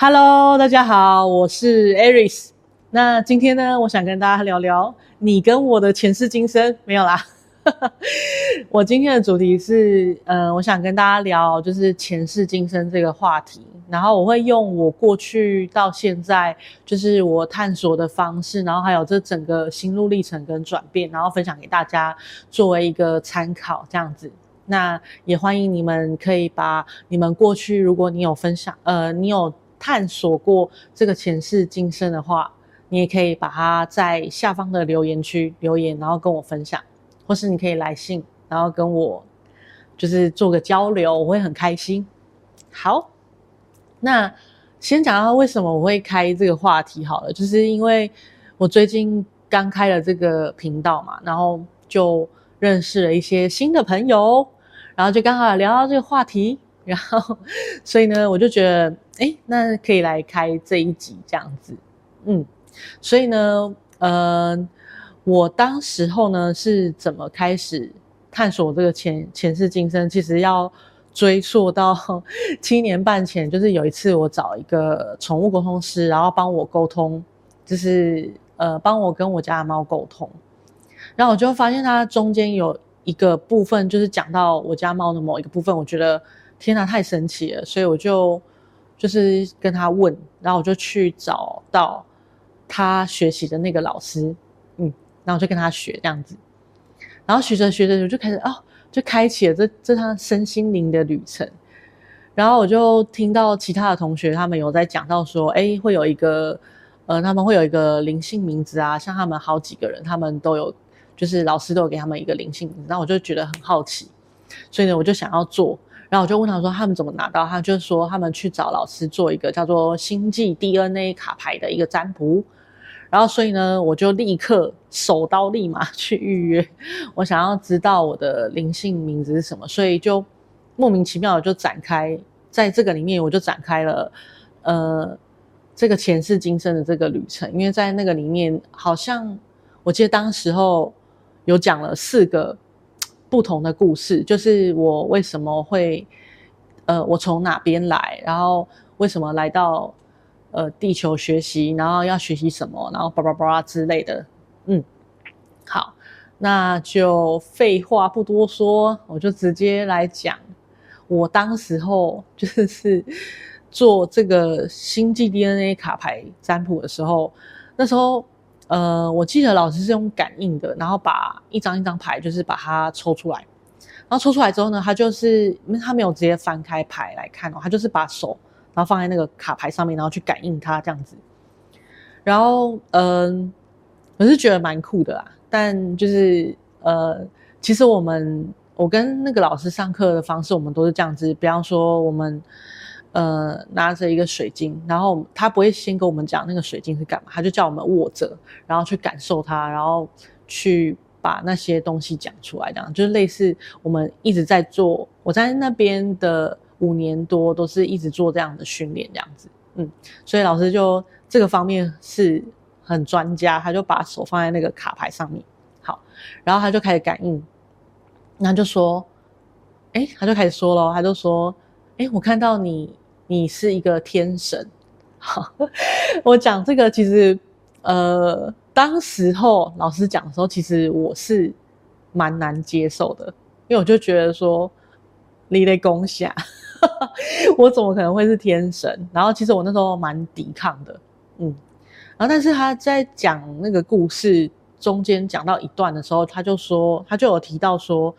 Hello，大家好，我是 Aris。那今天呢，我想跟大家聊聊你跟我的前世今生，没有啦。我今天的主题是，呃，我想跟大家聊就是前世今生这个话题。然后我会用我过去到现在，就是我探索的方式，然后还有这整个心路历程跟转变，然后分享给大家作为一个参考，这样子。那也欢迎你们可以把你们过去，如果你有分享，呃，你有。探索过这个前世今生的话，你也可以把它在下方的留言区留言，然后跟我分享，或是你可以来信，然后跟我就是做个交流，我会很开心。好，那先讲到为什么我会开这个话题好了，就是因为我最近刚开了这个频道嘛，然后就认识了一些新的朋友，然后就刚好聊到这个话题。然后，所以呢，我就觉得，哎，那可以来开这一集这样子，嗯，所以呢，呃，我当时候呢是怎么开始探索这个前前世今生？其实要追溯到七年半前，就是有一次我找一个宠物沟通师，然后帮我沟通，就是呃，帮我跟我家的猫沟通，然后我就发现它中间有一个部分，就是讲到我家猫的某一个部分，我觉得。天哪，太神奇了！所以我就就是跟他问，然后我就去找到他学习的那个老师，嗯，然后就跟他学这样子，然后学着学着我就开始哦，就开启了这这趟身心灵的旅程。然后我就听到其他的同学他们有在讲到说，哎，会有一个呃，他们会有一个灵性名字啊，像他们好几个人，他们都有，就是老师都有给他们一个灵性名字，那我就觉得很好奇，所以呢，我就想要做。然后我就问他说：“他们怎么拿到？”他就说：“他们去找老师做一个叫做星际 DNA 卡牌的一个占卜。”然后所以呢，我就立刻手刀立马去预约。我想要知道我的灵性名字是什么，所以就莫名其妙的就展开在这个里面，我就展开了呃这个前世今生的这个旅程。因为在那个里面，好像我记得当时候有讲了四个。不同的故事，就是我为什么会，呃，我从哪边来，然后为什么来到呃地球学习，然后要学习什么，然后叭叭叭之类的。嗯，好，那就废话不多说，我就直接来讲，我当时候就是做这个星际 DNA 卡牌占卜的时候，那时候。呃，我记得老师是用感应的，然后把一张一张牌，就是把它抽出来，然后抽出来之后呢，他就是因为他没有直接翻开牌来看哦，他就是把手然后放在那个卡牌上面，然后去感应它这样子。然后，嗯，我是觉得蛮酷的啦，但就是呃，其实我们我跟那个老师上课的方式，我们都是这样子，比方说我们。呃，拿着一个水晶，然后他不会先跟我们讲那个水晶是干嘛，他就叫我们握着，然后去感受它，然后去把那些东西讲出来，这样就是类似我们一直在做。我在那边的五年多都是一直做这样的训练，这样子，嗯，所以老师就这个方面是很专家，他就把手放在那个卡牌上面，好，然后他就开始感应，然后就说，哎，他就开始说了，他就说。哎，我看到你，你是一个天神。好，我讲这个其实，呃，当时候老师讲的时候，其实我是蛮难接受的，因为我就觉得说，你在攻下，我怎么可能会是天神？然后其实我那时候蛮抵抗的，嗯，然后但是他在讲那个故事中间讲到一段的时候，他就说，他就有提到说，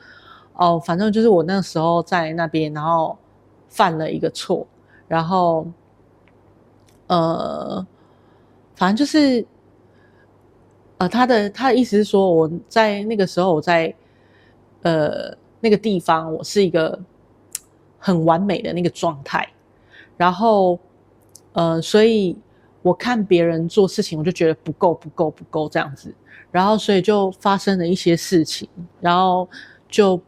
哦，反正就是我那时候在那边，然后。犯了一个错，然后，呃，反正就是，呃，他的他的意思是说，我在那个时候，我在呃那个地方，我是一个很完美的那个状态，然后，呃，所以我看别人做事情，我就觉得不够，不够，不够这样子，然后，所以就发生了一些事情，然后就。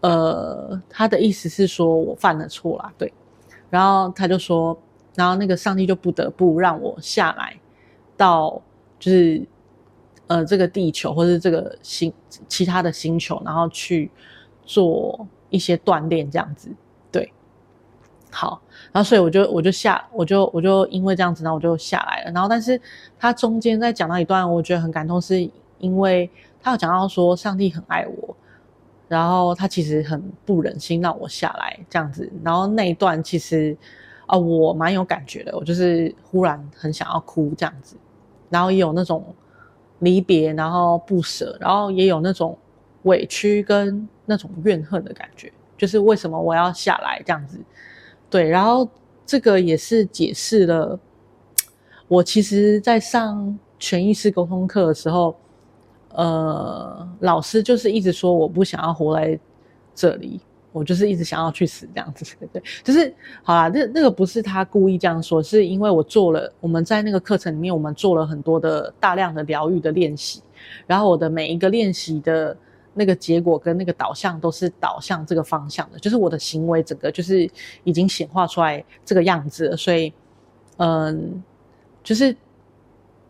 呃，他的意思是说我犯了错啦，对，然后他就说，然后那个上帝就不得不让我下来到就是呃这个地球或是这个星其他的星球，然后去做一些锻炼这样子，对。好，然后所以我就我就下我就我就因为这样子，然后我就下来了。然后但是他中间在讲到一段，我觉得很感动，是因为他有讲到说上帝很爱我，然后他其实很不忍心让我下来这样子。然后那一段其实啊、我蛮有感觉的，我就是忽然很想要哭这样子，然后也有那种离别，然后不舍，然后也有那种委屈跟那种怨恨的感觉，就是为什么我要下来这样子。对，然后这个也是解释了，我其实，在上权意识沟通课的时候，呃，老师就是一直说我不想要活在这里，我就是一直想要去死这样子，对，就是好啦，那那个不是他故意这样说，是因为我做了，我们在那个课程里面，我们做了很多的大量的疗愈的练习，然后我的每一个练习的。那个结果跟那个导向都是导向这个方向的，就是我的行为整个就是已经显化出来这个样子了，所以，嗯，就是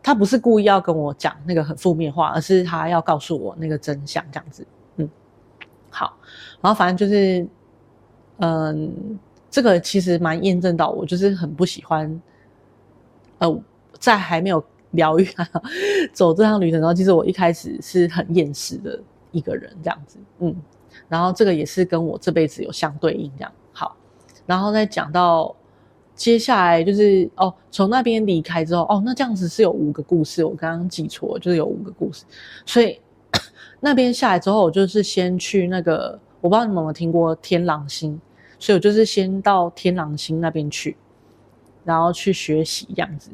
他不是故意要跟我讲那个很负面话，而是他要告诉我那个真相这样子，嗯，好，然后反正就是，嗯，这个其实蛮验证到我就是很不喜欢，呃，在还没有疗愈走这趟旅程的时候，其实我一开始是很厌世的。一个人这样子，嗯，然后这个也是跟我这辈子有相对应，这样好，然后再讲到接下来就是哦，从那边离开之后，哦，那这样子是有五个故事，我刚刚记错，就是有五个故事，所以 那边下来之后，我就是先去那个，我不知道你们有没有听过天狼星，所以我就是先到天狼星那边去，然后去学习这样子。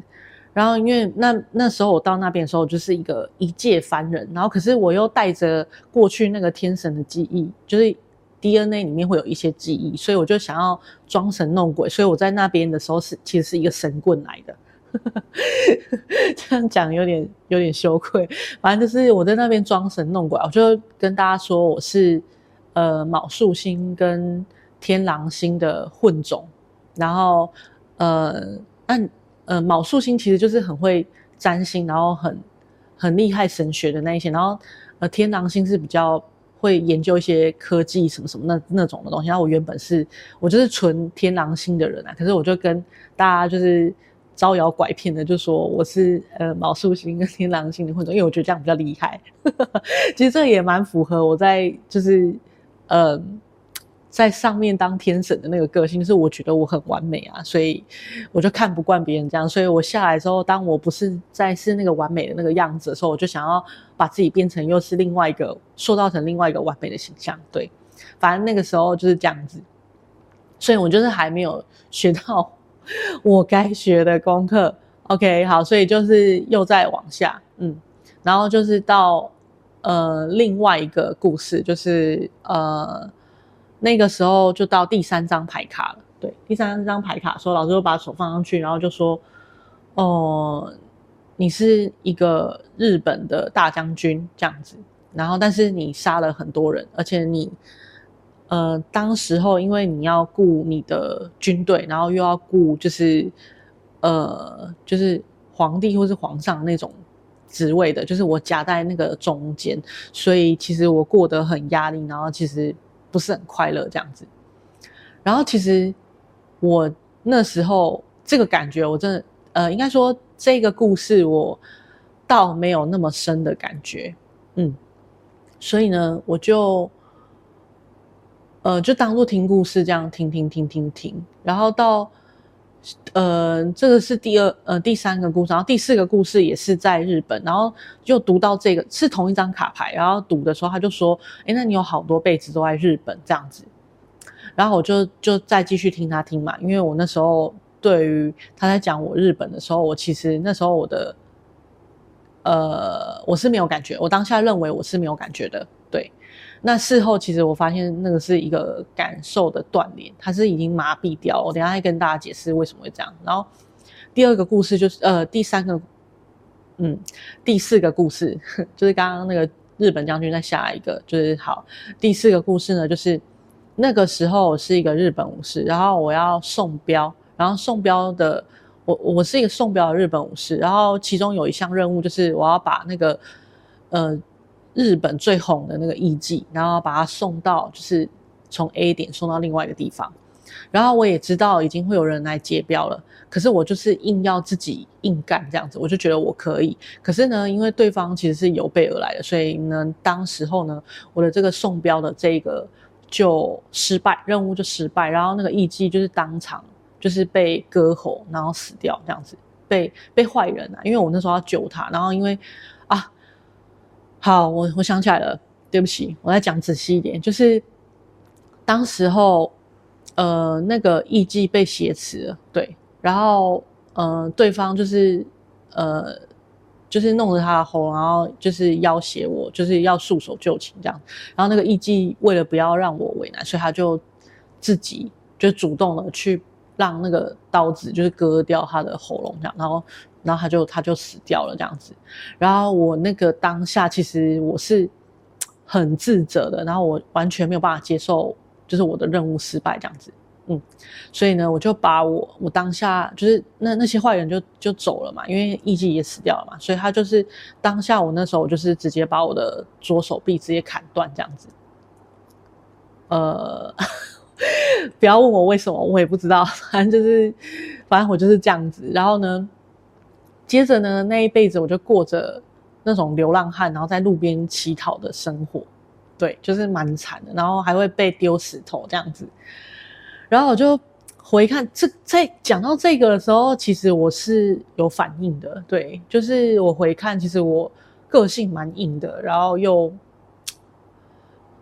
然后，因为那那时候我到那边的时候，就是一个一介凡人。然后，可是我又带着过去那个天神的记忆，就是 DNA 里面会有一些记忆，所以我就想要装神弄鬼。所以我在那边的时候是其实是一个神棍来的，这样讲有点有点羞愧。反正就是我在那边装神弄鬼，我就跟大家说我是呃卯宿星跟天狼星的混种。然后呃按。呃，卯宿星其实就是很会占星，然后很很厉害神学的那一些，然后呃，天狼星是比较会研究一些科技什么什么那那种的东西。然后我原本是我就是纯天狼星的人啊，可是我就跟大家就是招摇拐骗的，就说我是呃毛宿星跟天狼星的混种，因为我觉得这样比较厉害。其实这也蛮符合我在就是嗯。在上面当天神的那个个性，是我觉得我很完美啊，所以我就看不惯别人这样，所以我下来之后，当我不是在是那个完美的那个样子的时候，我就想要把自己变成又是另外一个塑造成另外一个完美的形象。对，反正那个时候就是这样子，所以我就是还没有学到我该学的功课。OK，好，所以就是又再往下，嗯，然后就是到呃另外一个故事，就是呃。那个时候就到第三张牌卡了，对，第三张牌卡说，老师就把手放上去，然后就说，哦，你是一个日本的大将军这样子，然后但是你杀了很多人，而且你，呃，当时候因为你要顾你的军队，然后又要顾就是，呃，就是皇帝或是皇上那种职位的，就是我夹在那个中间，所以其实我过得很压力，然后其实。不是很快乐这样子，然后其实我那时候这个感觉，我真的呃，应该说这个故事我倒没有那么深的感觉，嗯，所以呢，我就呃就当做听故事这样听听听听听，然后到。呃，这个是第二呃第三个故事，然后第四个故事也是在日本，然后就读到这个是同一张卡牌，然后读的时候他就说，诶，那你有好多辈子都在日本这样子，然后我就就再继续听他听嘛，因为我那时候对于他在讲我日本的时候，我其实那时候我的呃我是没有感觉，我当下认为我是没有感觉的，对。那事后其实我发现那个是一个感受的断联，它是已经麻痹掉了。我等下再跟大家解释为什么会这样。然后第二个故事就是呃第三个，嗯第四个故事 就是刚刚那个日本将军再下一个就是好。第四个故事呢就是那个时候我是一个日本武士，然后我要送镖，然后送镖的我我是一个送镖的日本武士，然后其中有一项任务就是我要把那个呃。日本最红的那个艺妓，然后把它送到，就是从 A 点送到另外一个地方。然后我也知道已经会有人来接标了，可是我就是硬要自己硬干这样子，我就觉得我可以。可是呢，因为对方其实是有备而来的，所以呢，当时候呢，我的这个送标的这个就失败，任务就失败，然后那个艺伎就是当场就是被割喉，然后死掉这样子，被被坏人啊，因为我那时候要救他，然后因为，好，我我想起来了，对不起，我再讲仔细一点，就是当时候。呃，那个艺伎被挟持了，对，然后呃，对方就是呃，就是弄着他的喉，然后就是要挟我，就是要束手就擒这样。然后那个艺伎为了不要让我为难，所以他就自己就主动的去让那个刀子就是割掉他的喉咙这样，然后然后他就他就死掉了这样子。然后我那个当下其实我是很自责的，然后我完全没有办法接受。就是我的任务失败这样子，嗯，所以呢，我就把我我当下就是那那些坏人就就走了嘛，因为艺妓也死掉了嘛，所以他就是当下我那时候我就是直接把我的左手臂直接砍断这样子，呃，不要问我为什么，我也不知道，反正就是反正我就是这样子，然后呢，接着呢那一辈子我就过着那种流浪汉，然后在路边乞讨的生活。对，就是蛮惨的，然后还会被丢石头这样子，然后我就回看这，在讲到这个的时候，其实我是有反应的。对，就是我回看，其实我个性蛮硬的，然后又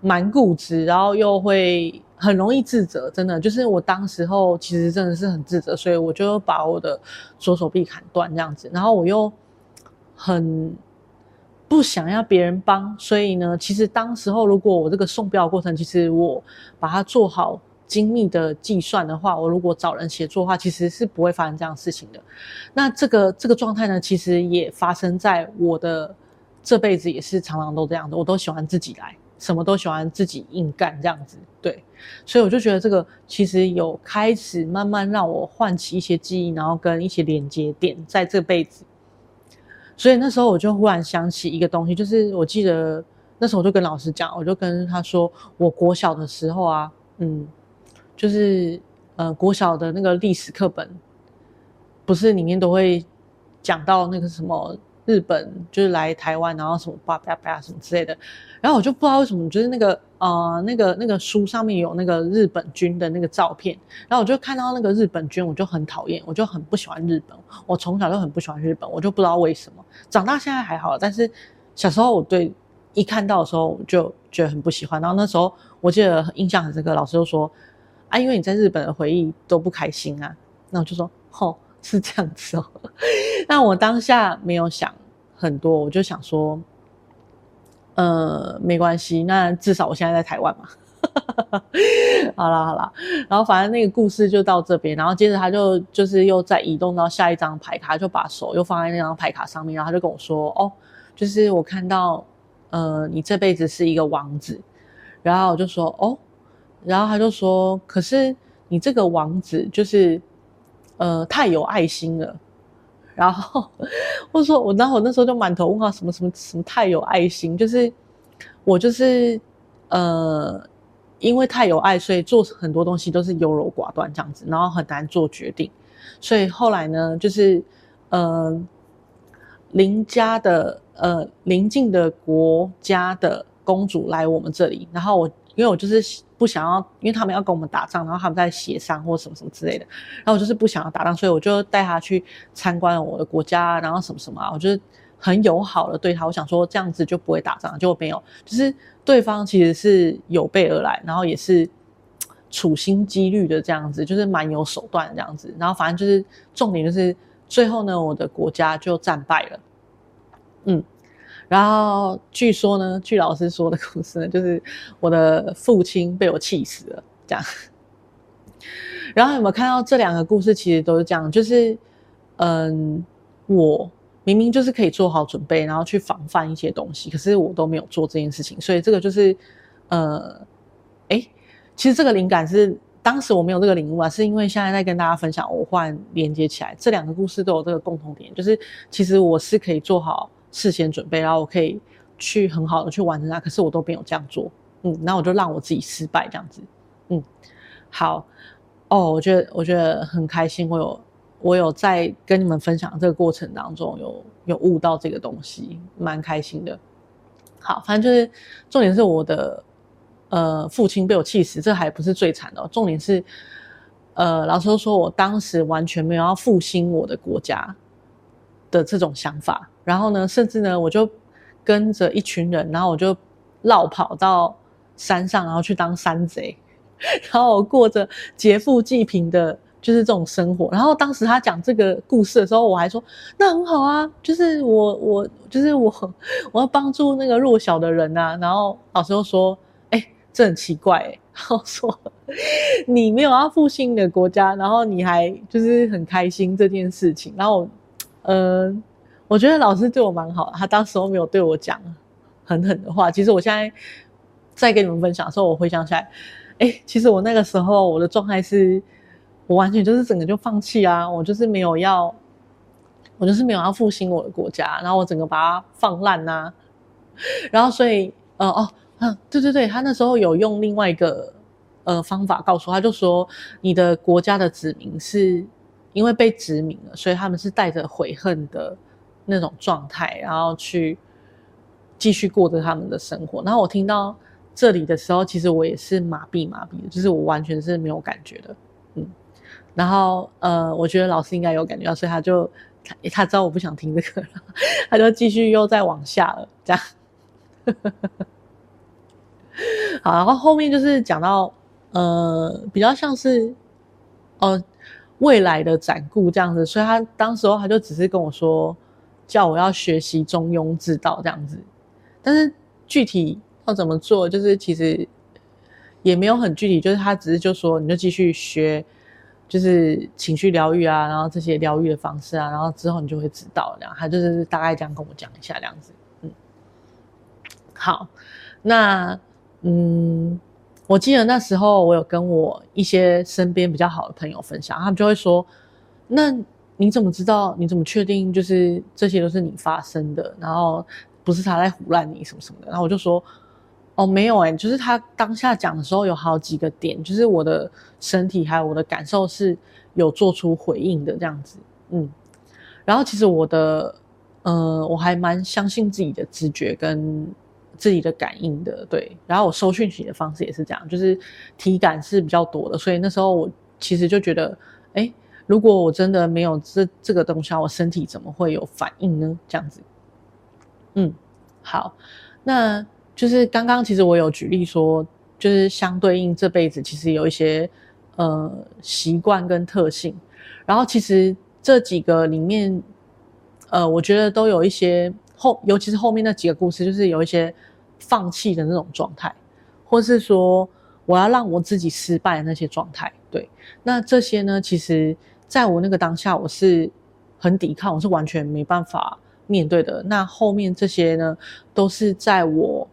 蛮固执，然后又会很容易自责。真的，就是我当时候其实真的是很自责，所以我就把我的左手臂砍断这样子，然后我又很。不想要别人帮，所以呢，其实当时候如果我这个送标过程，其实我把它做好精密的计算的话，我如果找人协作的话，其实是不会发生这样事情的。那这个这个状态呢，其实也发生在我的这辈子，也是常常都这样的。我都喜欢自己来，什么都喜欢自己硬干这样子。对，所以我就觉得这个其实有开始慢慢让我唤起一些记忆，然后跟一些连接点，在这辈子。所以那时候我就忽然想起一个东西，就是我记得那时候我就跟老师讲，我就跟他说，我国小的时候啊，嗯，就是呃国小的那个历史课本，不是里面都会讲到那个什么。日本就是来台湾，然后什么叭叭叭什么之类的，然后我就不知道为什么，就是那个呃那个那个书上面有那个日本军的那个照片，然后我就看到那个日本军，我就很讨厌，我就很不喜欢日本，我从小就很不喜欢日本，我就不知道为什么，长大现在还好，但是小时候我对一看到的时候我就觉得很不喜欢，然后那时候我记得印象很深刻，老师就说啊，因为你在日本的回忆都不开心啊，那我就说吼。是这样子哦，那我当下没有想很多，我就想说，呃，没关系，那至少我现在在台湾嘛。好啦好啦，然后反正那个故事就到这边，然后接着他就就是又再移动到下一张牌卡，就把手又放在那张牌卡上面，然后他就跟我说，哦，就是我看到，呃，你这辈子是一个王子，然后我就说，哦，然后他就说，可是你这个王子就是。呃，太有爱心了，然后我说我，然后我那时候就满头问号，什么什么什么太有爱心，就是我就是呃，因为太有爱，所以做很多东西都是优柔寡断这样子，然后很难做决定，所以后来呢，就是呃，邻家的呃邻近的国家的公主来我们这里，然后我。因为我就是不想要，因为他们要跟我们打仗，然后他们在协商或什么什么之类的，然后我就是不想要打仗，所以我就带他去参观我的国家，然后什么什么啊，我就是很友好的对他，我想说这样子就不会打仗，就没有，就是对方其实是有备而来，然后也是处心积虑的这样子，就是蛮有手段这样子，然后反正就是重点就是最后呢，我的国家就战败了，嗯。然后据说呢，据老师说的故事呢，就是我的父亲被我气死了，这样。然后有没有看到这两个故事？其实都是这样，就是嗯，我明明就是可以做好准备，然后去防范一些东西，可是我都没有做这件事情。所以这个就是呃，哎，其实这个灵感是当时我没有这个领悟啊，是因为现在在跟大家分享，我忽然连接起来，这两个故事都有这个共同点，就是其实我是可以做好。事先准备，然后我可以去很好的去完成它，可是我都没有这样做，嗯，那我就让我自己失败这样子，嗯，好，哦，我觉得我觉得很开心，我有我有在跟你们分享这个过程当中有有悟到这个东西，蛮开心的。好，反正就是重点是我的呃父亲被我气死，这还不是最惨的，重点是呃老师都说我当时完全没有要复兴我的国家的这种想法，然后呢，甚至呢我就跟着一群人，然后我就绕跑到山上，然后去当山贼，然后我过着劫富济贫的。就是这种生活，然后当时他讲这个故事的时候，我还说那很好啊，就是我我就是我 我要帮助那个弱小的人啊。然后老师又说，哎、欸，这很奇怪、然后说你没有要复兴的国家，然后你还就是很开心这件事情。然后，嗯、呃，我觉得老师对我蛮好，他当时都没有对我讲狠狠的话。其实我现在在跟你们分享的时候，我回想起来，哎、其实我那个时候我的状态是。我完全就是整个就放弃啊！我就是没有要，我就是没有要复兴我的国家，然后我整个把它放烂呐。然后所以，呃哦，嗯，对对对，他那时候有用另外一个呃方法告诉他，就说你的国家的子民是因为被殖民了，所以他们是带着悔恨的那种状态，然后去继续过着他们的生活。然后我听到这里的时候，其实我也是麻痹麻痹的，就是我完全是没有感觉的，嗯。然后，呃，我觉得老师应该有感觉到，所以他就他他知道我不想听这个，他就继续又再往下了，这样。好，然后后面就是讲到，呃，比较像是，呃，未来的展顾这样子，所以他当时候他就只是跟我说，叫我要学习中庸之道这样子，但是具体要怎么做，就是其实也没有很具体，就是他只是就说你就继续学。就是情绪疗愈啊，然后这些疗愈的方式啊，然后之后你就会知道，这样他就是大概这样跟我讲一下，这样子，嗯，好，那嗯，我记得那时候我有跟我一些身边比较好的朋友分享，他们就会说，那你怎么知道？你怎么确定？就是这些都是你发生的，然后不是他在胡乱你什么什么的？然后我就说。哦，没有哎，就是他当下讲的时候有好几个点，就是我的身体还有我的感受是有做出回应的这样子，嗯，然后其实我的，呃，我还蛮相信自己的直觉跟自己的感应的，对，然后我收讯息的方式也是这样，就是体感是比较多的，所以那时候我其实就觉得，哎，如果我真的没有这这个东西，我身体怎么会有反应呢？这样子，嗯，好，那。就是刚刚，其实我有举例说，就是相对应这辈子其实有一些呃习惯跟特性，然后其实这几个里面，呃，我觉得都有一些后，尤其是后面那几个故事，就是有一些放弃的那种状态，或是说我要让我自己失败的那些状态。对，那这些呢，其实在我那个当下，我是很抵抗，我是完全没办法面对的。那后面这些呢，都是在我。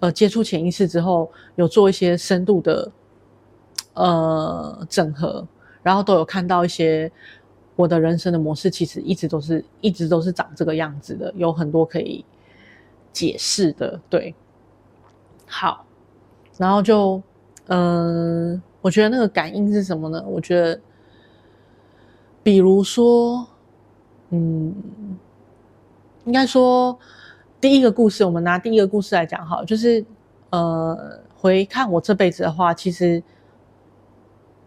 呃，接触潜意识之后，有做一些深度的呃整合，然后都有看到一些我的人生的模式，其实一直都是一直都是长这个样子的，有很多可以解释的。对，好，然后就嗯、我觉得那个感应是什么呢？我觉得，比如说，嗯，应该说。第一个故事，我们拿第一个故事来讲好，就是，呃，回看我这辈子的话，其实，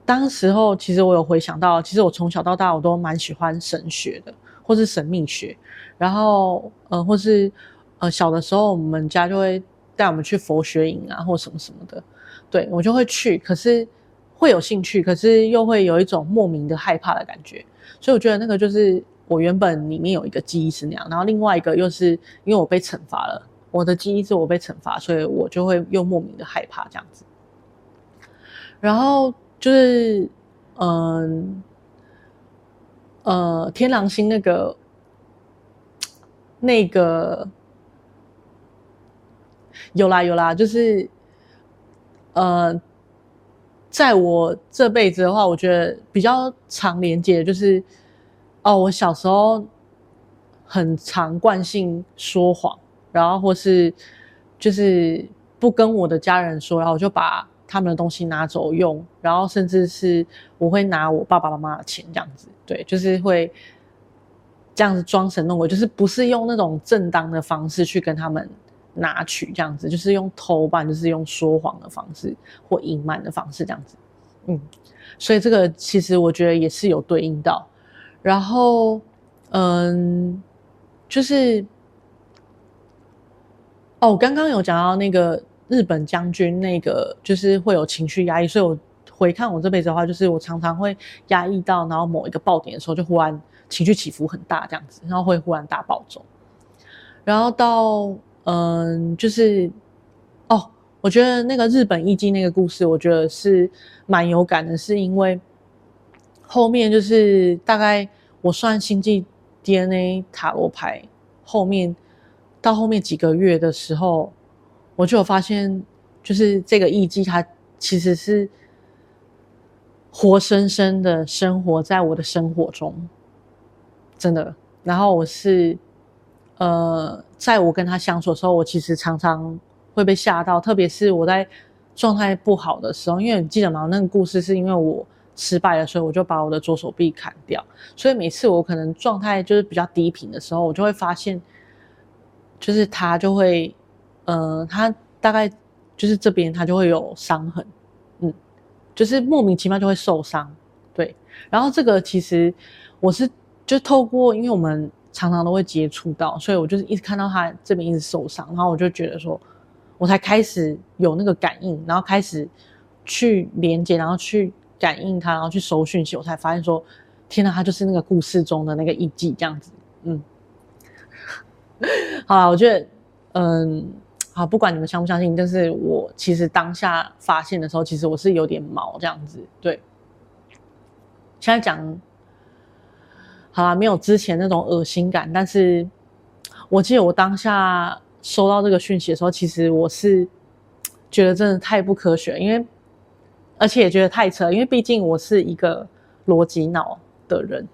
当时候其实我有回想到，其实我从小到大我都蛮喜欢神学的，或是神秘学，然后，呃，或是，呃，小的时候我们家就会带我们去佛学营啊，或什么什么的，对，我就会去，可是会有兴趣，可是又会有一种莫名的害怕的感觉，所以我觉得那个就是。我原本里面有一个记忆是那样，然后另外一个又是因为我被惩罚了，我的记忆是我被惩罚，所以我就会又莫名的害怕这样子。然后就是，嗯，呃，天狼星那个那个有啦有啦，就是，呃，在我这辈子的话，我觉得比较常连接的就是。哦，我小时候很常惯性说谎，然后或是就是不跟我的家人说，然后我就把他们的东西拿走用，然后甚至是我会拿我爸爸妈妈的钱这样子，对，就是会这样子装神弄鬼，就是不是用那种正当的方式去跟他们拿取这样子，就是用偷办，就是用说谎的方式或隐瞒的方式这样子，嗯，所以这个其实我觉得也是有对应到，然后嗯，就是哦，刚刚有讲到那个。日本将军那个就是会有情绪压抑，所以我回看我这辈子的话，就是我常常会压抑到，然后某一个爆点的时候，就忽然情绪起伏很大这样子，然后会忽然大暴走。然后到嗯，就是哦，我觉得那个日本艺妓那个故事，我觉得是蛮有感的，是因为后面就是大概我算星际 DNA 塔罗牌后面到后面几个月的时候。我就有发现，就是这个艺伎，它其实是活生生的生活在我的生活中，真的。然后我是，呃，在我跟他相处的时候，我其实常常会被吓到，特别是我在状态不好的时候，因为你记得吗？那个故事是因为我失败了，所以我就把我的左手臂砍掉。所以每次我可能状态就是比较低频的时候，我就会发现，就是他就会。呃，他大概就是这边他就会有伤痕，嗯，就是莫名其妙就会受伤，对。然后这个其实我是就透过，因为我们常常都会接触到，所以我就是一直看到他这边一直受伤，然后我就觉得说，我才开始有那个感应，然后开始去连接，然后去感应他，然后去收讯息，我才发现说，天哪，他就是那个故事中的那个艺伎这样子，嗯。好啦，我觉得，嗯。好，不管你们相不相信，但是我其实当下发现的时候，其实我是有点毛这样子。对，现在讲好啦，没有之前那种恶心感，但是我记得我当下收到这个讯息的时候，其实我是觉得真的太不科学，因为而且也觉得太扯，因为毕竟我是一个逻辑脑的人，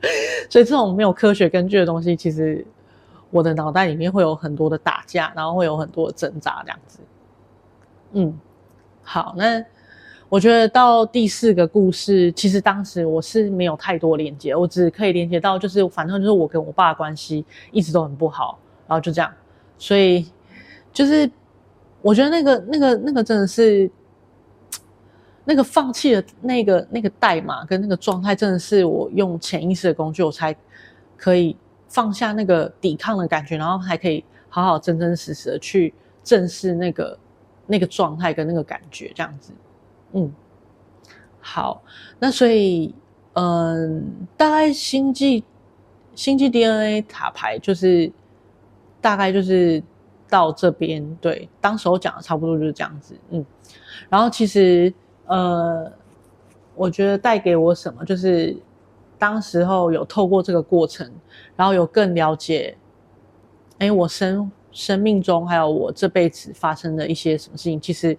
所以这种没有科学根据的东西，其实。我的脑袋里面会有很多的打架，然后会有很多的挣扎，这样子。嗯，好，那我觉得到第四个故事，其实当时我是没有太多连接，我只可以连接到就是，反正就是我跟我爸的关系一直都很不好，然后就这样，所以就是我觉得那个那个那个真的是那个放弃的那个那个代码跟那个状态，真的是我用潜意识的工具，我才可以。放下那个抵抗的感觉，然后还可以好好真真实实的去正视那个那个状态跟那个感觉，这样子，嗯，好，那所以，嗯，大概星际星际 DNA 塔牌就是大概就是到这边，对，当时我讲的差不多就是这样子，嗯，然后其实，呃，我觉得带给我什么就是。当时候有透过这个过程，然后有更了解，哎，我生生命中还有我这辈子发生的一些什么事情，其实，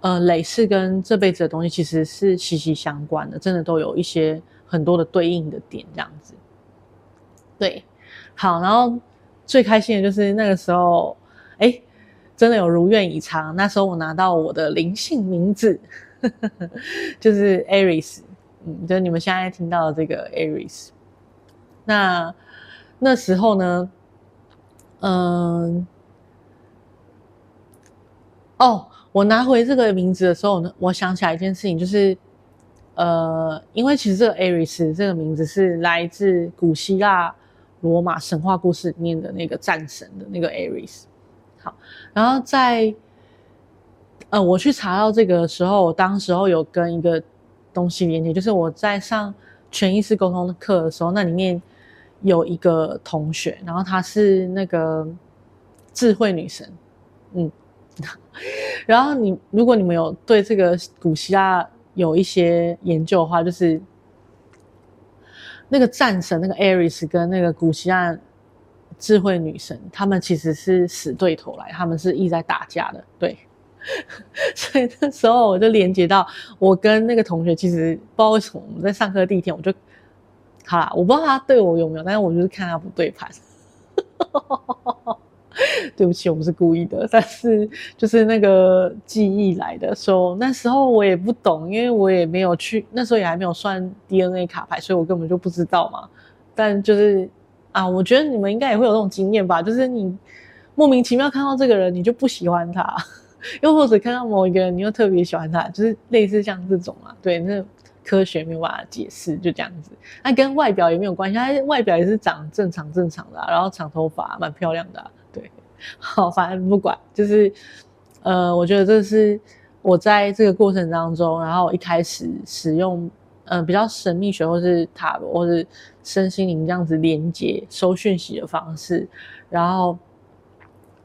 呃，累世跟这辈子的东西其实是息息相关的，真的都有一些很多的对应的点这样子。对，好，然后最开心的就是那个时候，哎，真的有如愿以偿，那时候我拿到我的灵性名字，呵 呵就是 Aries。嗯，就你们现在听到的这个 Aries，那那时候呢，嗯，哦，我拿回这个名字的时候呢，我想起来一件事情，就是，呃，因为其实这个 Aries 这个名字是来自古希腊罗马神话故事里面的那个战神的那个 Aries。好，然后在，呃，我去查到这个时候，我当时候有跟一个。东西连接，就是我在上全意识沟通的课的时候，那里面有一个同学，然后她是那个智慧女神，嗯，然后你如果你们有对这个古希腊有一些研究的话，就是那个战神那个 Ares 跟那个古希腊智慧女神，他们其实是死对头来，他们是一直在打架的，对。所以那时候我就连接到我跟那个同学，其实不知道为什么我们在上课第一天我就好啦，我不知道他对我有没有，但是我就是看他不对盘。对不起，我不是故意的，但是就是那个记忆来的时候，那时候我也不懂，因为我也没有去，那时候也还没有算 DNA 卡牌，所以我根本就不知道嘛。但就是啊，我觉得你们应该也会有这种经验吧，就是你莫名其妙看到这个人，你就不喜欢他，又或者看到某一个人，你又特别喜欢他，就是类似像这种啊，对，那。科学没有办法解释，就这样子。那跟外表也没有关系，他外表也是长正常正常的，然后长头发，蛮漂亮的。对，好，反正不管，就是呃，我觉得这是我在这个过程当中，然后一开始使用呃比较神秘学或是塔罗或是身心灵这样子连接收讯息的方式，然后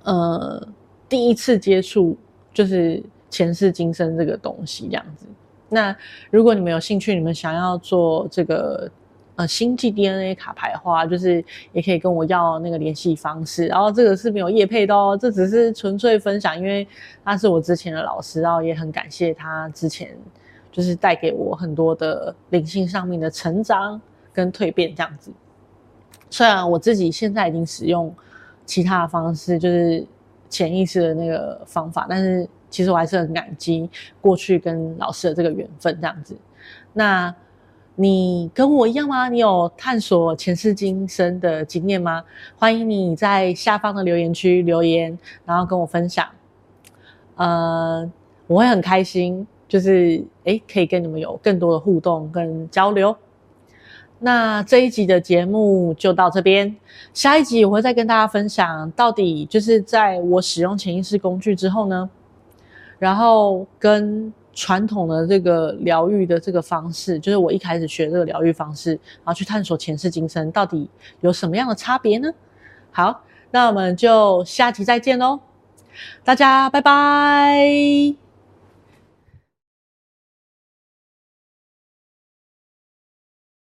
呃第一次接触就是前世今生这个东西这样子。那如果你们有兴趣，你们想要做这个呃星际 DNA 卡牌的话，就是也可以跟我要那个联系方式。然后这个是没有业配的哦，这只是纯粹分享，因为他是我之前的老师，然后也很感谢他之前就是带给我很多的灵性上面的成长跟蜕变这样子。虽然我自己现在已经使用其他的方式，就是潜意识的那个方法，但是。其实我还是很感激过去跟老师的这个缘分，这样子。那你跟我一样吗？你有探索前世今生的经验吗？欢迎你在下方的留言区留言，然后跟我分享。呃，我会很开心，就是诶，可以跟你们有更多的互动跟交流。那这一集的节目就到这边，下一集我会再跟大家分享，到底就是在我使用潜意识工具之后呢，然后跟传统的这个疗愈的这个方式，就是我一开始学这个疗愈方式，然后去探索前世今生到底有什么样的差别呢？好，那我们就下集再见喽，大家拜拜。